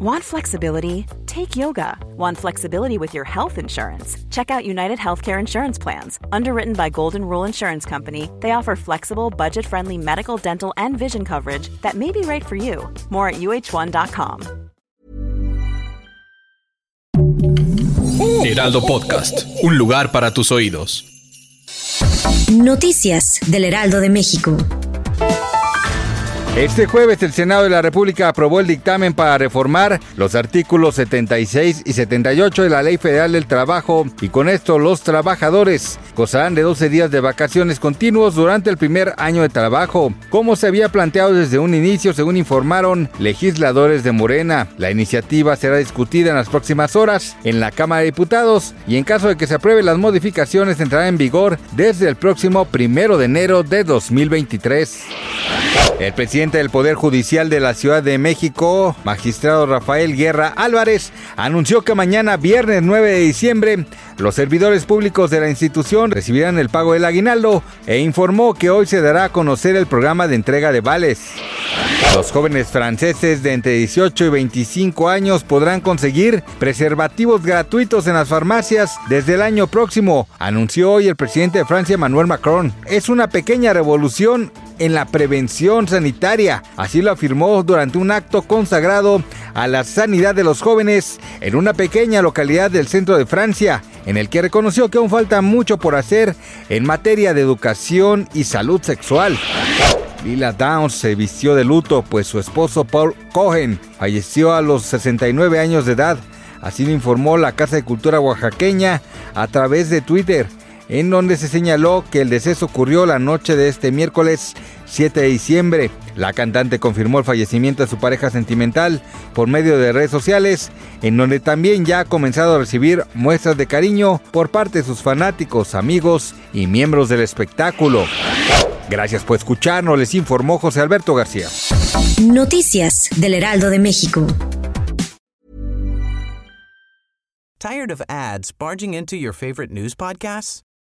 Want flexibility? Take yoga. Want flexibility with your health insurance? Check out United Healthcare Insurance Plans. Underwritten by Golden Rule Insurance Company, they offer flexible, budget friendly medical, dental, and vision coverage that may be right for you. More at uh1.com. Heraldo Podcast, un lugar para tus oídos. Noticias del Heraldo de México. Este jueves el Senado de la República aprobó el dictamen para reformar los artículos 76 y 78 de la Ley Federal del Trabajo y con esto los trabajadores gozarán de 12 días de vacaciones continuos durante el primer año de trabajo, como se había planteado desde un inicio según informaron legisladores de Morena. La iniciativa será discutida en las próximas horas en la Cámara de Diputados y en caso de que se apruebe las modificaciones entrará en vigor desde el próximo primero de enero de 2023. El presidente del Poder Judicial de la Ciudad de México, magistrado Rafael Guerra Álvarez, anunció que mañana, viernes 9 de diciembre, los servidores públicos de la institución recibirán el pago del aguinaldo e informó que hoy se dará a conocer el programa de entrega de vales. Los jóvenes franceses de entre 18 y 25 años podrán conseguir preservativos gratuitos en las farmacias desde el año próximo, anunció hoy el presidente de Francia Emmanuel Macron. Es una pequeña revolución en la prevención sanitaria. Así lo afirmó durante un acto consagrado a la sanidad de los jóvenes en una pequeña localidad del centro de Francia, en el que reconoció que aún falta mucho por hacer en materia de educación y salud sexual. Lila Downs se vistió de luto, pues su esposo Paul Cohen falleció a los 69 años de edad. Así lo informó la Casa de Cultura Oaxaqueña a través de Twitter en donde se señaló que el deceso ocurrió la noche de este miércoles 7 de diciembre. La cantante confirmó el fallecimiento de su pareja sentimental por medio de redes sociales, en donde también ya ha comenzado a recibir muestras de cariño por parte de sus fanáticos, amigos y miembros del espectáculo. Gracias por escucharnos, les informó José Alberto García. Noticias del Heraldo de México. Tired of ads barging into your favorite news podcasts?